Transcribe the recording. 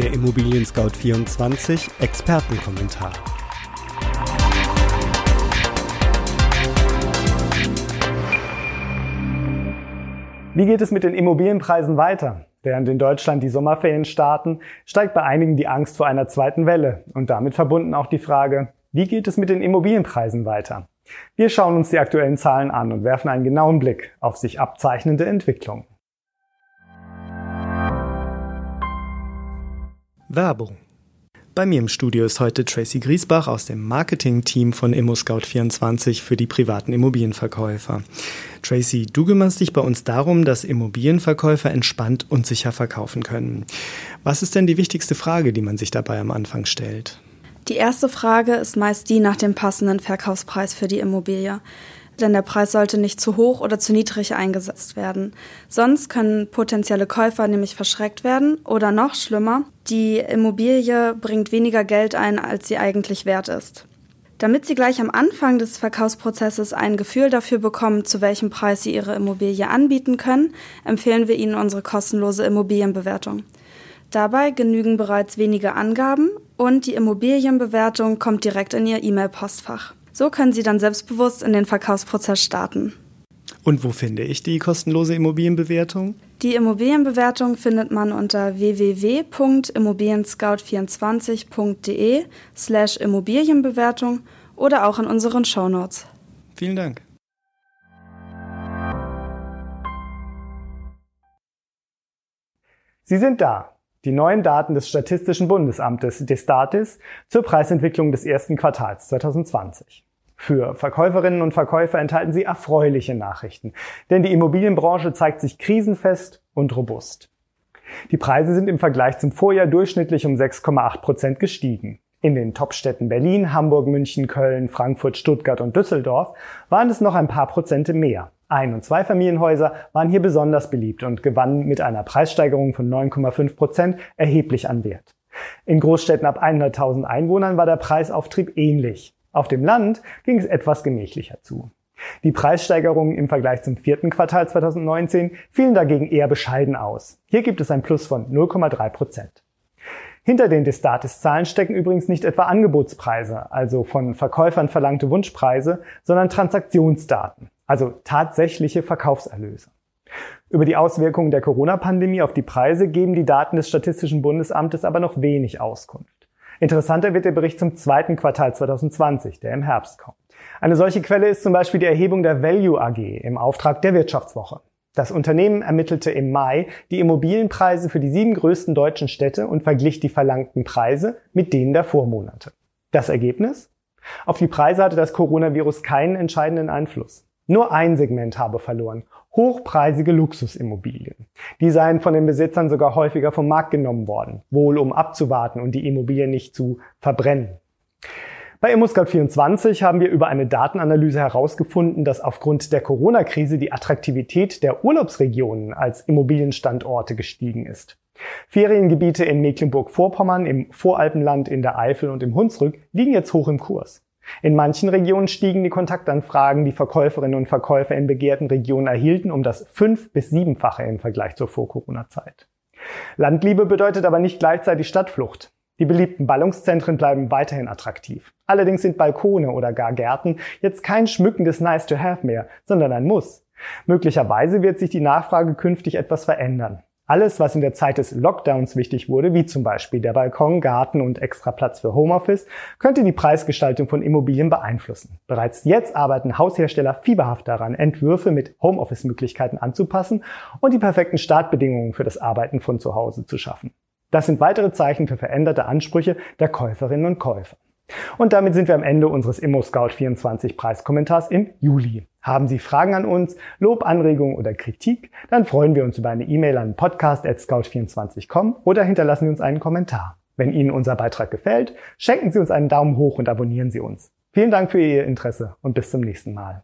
Der Immobilien Scout 24 Expertenkommentar. Wie geht es mit den Immobilienpreisen weiter? Während in Deutschland die Sommerferien starten, steigt bei einigen die Angst vor einer zweiten Welle und damit verbunden auch die Frage, wie geht es mit den Immobilienpreisen weiter? Wir schauen uns die aktuellen Zahlen an und werfen einen genauen Blick auf sich abzeichnende Entwicklungen. Werbung bei mir im Studio ist heute Tracy Griesbach aus dem Marketing-Team von ImmoScout24 für die privaten Immobilienverkäufer. Tracy, du kümmerst dich bei uns darum, dass Immobilienverkäufer entspannt und sicher verkaufen können. Was ist denn die wichtigste Frage, die man sich dabei am Anfang stellt? Die erste Frage ist meist die nach dem passenden Verkaufspreis für die Immobilie denn der Preis sollte nicht zu hoch oder zu niedrig eingesetzt werden. Sonst können potenzielle Käufer nämlich verschreckt werden oder noch schlimmer, die Immobilie bringt weniger Geld ein, als sie eigentlich wert ist. Damit Sie gleich am Anfang des Verkaufsprozesses ein Gefühl dafür bekommen, zu welchem Preis Sie Ihre Immobilie anbieten können, empfehlen wir Ihnen unsere kostenlose Immobilienbewertung. Dabei genügen bereits wenige Angaben und die Immobilienbewertung kommt direkt in Ihr E-Mail-Postfach. So können Sie dann selbstbewusst in den Verkaufsprozess starten. Und wo finde ich die kostenlose Immobilienbewertung? Die Immobilienbewertung findet man unter www.immobilienscout24.de slash Immobilienbewertung oder auch in unseren Shownotes. Vielen Dank. Sie sind da. Die neuen Daten des Statistischen Bundesamtes Destatis zur Preisentwicklung des ersten Quartals 2020. Für Verkäuferinnen und Verkäufer enthalten sie erfreuliche Nachrichten, denn die Immobilienbranche zeigt sich krisenfest und robust. Die Preise sind im Vergleich zum Vorjahr durchschnittlich um 6,8 Prozent gestiegen. In den Topstädten Berlin, Hamburg, München, Köln, Frankfurt, Stuttgart und Düsseldorf waren es noch ein paar Prozente mehr. Ein- und Zweifamilienhäuser waren hier besonders beliebt und gewannen mit einer Preissteigerung von 9,5 Prozent erheblich an Wert. In Großstädten ab 100.000 Einwohnern war der Preisauftrieb ähnlich. Auf dem Land ging es etwas gemächlicher zu. Die Preissteigerungen im Vergleich zum vierten Quartal 2019 fielen dagegen eher bescheiden aus. Hier gibt es ein Plus von 0,3 Prozent. Hinter den Destatis-Zahlen stecken übrigens nicht etwa Angebotspreise, also von Verkäufern verlangte Wunschpreise, sondern Transaktionsdaten, also tatsächliche Verkaufserlöse. Über die Auswirkungen der Corona-Pandemie auf die Preise geben die Daten des Statistischen Bundesamtes aber noch wenig Auskunft. Interessanter wird der Bericht zum zweiten Quartal 2020, der im Herbst kommt. Eine solche Quelle ist zum Beispiel die Erhebung der Value AG im Auftrag der Wirtschaftswoche. Das Unternehmen ermittelte im Mai die Immobilienpreise für die sieben größten deutschen Städte und verglich die verlangten Preise mit denen der Vormonate. Das Ergebnis? Auf die Preise hatte das Coronavirus keinen entscheidenden Einfluss. Nur ein Segment habe verloren, hochpreisige Luxusimmobilien. Die seien von den Besitzern sogar häufiger vom Markt genommen worden, wohl um abzuwarten und die Immobilie nicht zu verbrennen. Bei ImmoScout24 haben wir über eine Datenanalyse herausgefunden, dass aufgrund der Corona-Krise die Attraktivität der Urlaubsregionen als Immobilienstandorte gestiegen ist. Feriengebiete in Mecklenburg-Vorpommern, im Voralpenland, in der Eifel und im Hunsrück liegen jetzt hoch im Kurs. In manchen Regionen stiegen die Kontaktanfragen, die Verkäuferinnen und Verkäufer in begehrten Regionen erhielten, um das fünf- bis siebenfache im Vergleich zur Vor-Corona-Zeit. Landliebe bedeutet aber nicht gleichzeitig Stadtflucht. Die beliebten Ballungszentren bleiben weiterhin attraktiv. Allerdings sind Balkone oder gar Gärten jetzt kein schmückendes Nice-to-have mehr, sondern ein Muss. Möglicherweise wird sich die Nachfrage künftig etwas verändern. Alles, was in der Zeit des Lockdowns wichtig wurde, wie zum Beispiel der Balkon, Garten und extra Platz für Homeoffice, könnte die Preisgestaltung von Immobilien beeinflussen. Bereits jetzt arbeiten Haushersteller fieberhaft daran, Entwürfe mit Homeoffice-Möglichkeiten anzupassen und die perfekten Startbedingungen für das Arbeiten von zu Hause zu schaffen. Das sind weitere Zeichen für veränderte Ansprüche der Käuferinnen und Käufer. Und damit sind wir am Ende unseres ImmoScout24 Preiskommentars im Juli. Haben Sie Fragen an uns, Lob, Anregungen oder Kritik? Dann freuen wir uns über eine E-Mail an podcast.scout24.com oder hinterlassen Sie uns einen Kommentar. Wenn Ihnen unser Beitrag gefällt, schenken Sie uns einen Daumen hoch und abonnieren Sie uns. Vielen Dank für Ihr Interesse und bis zum nächsten Mal.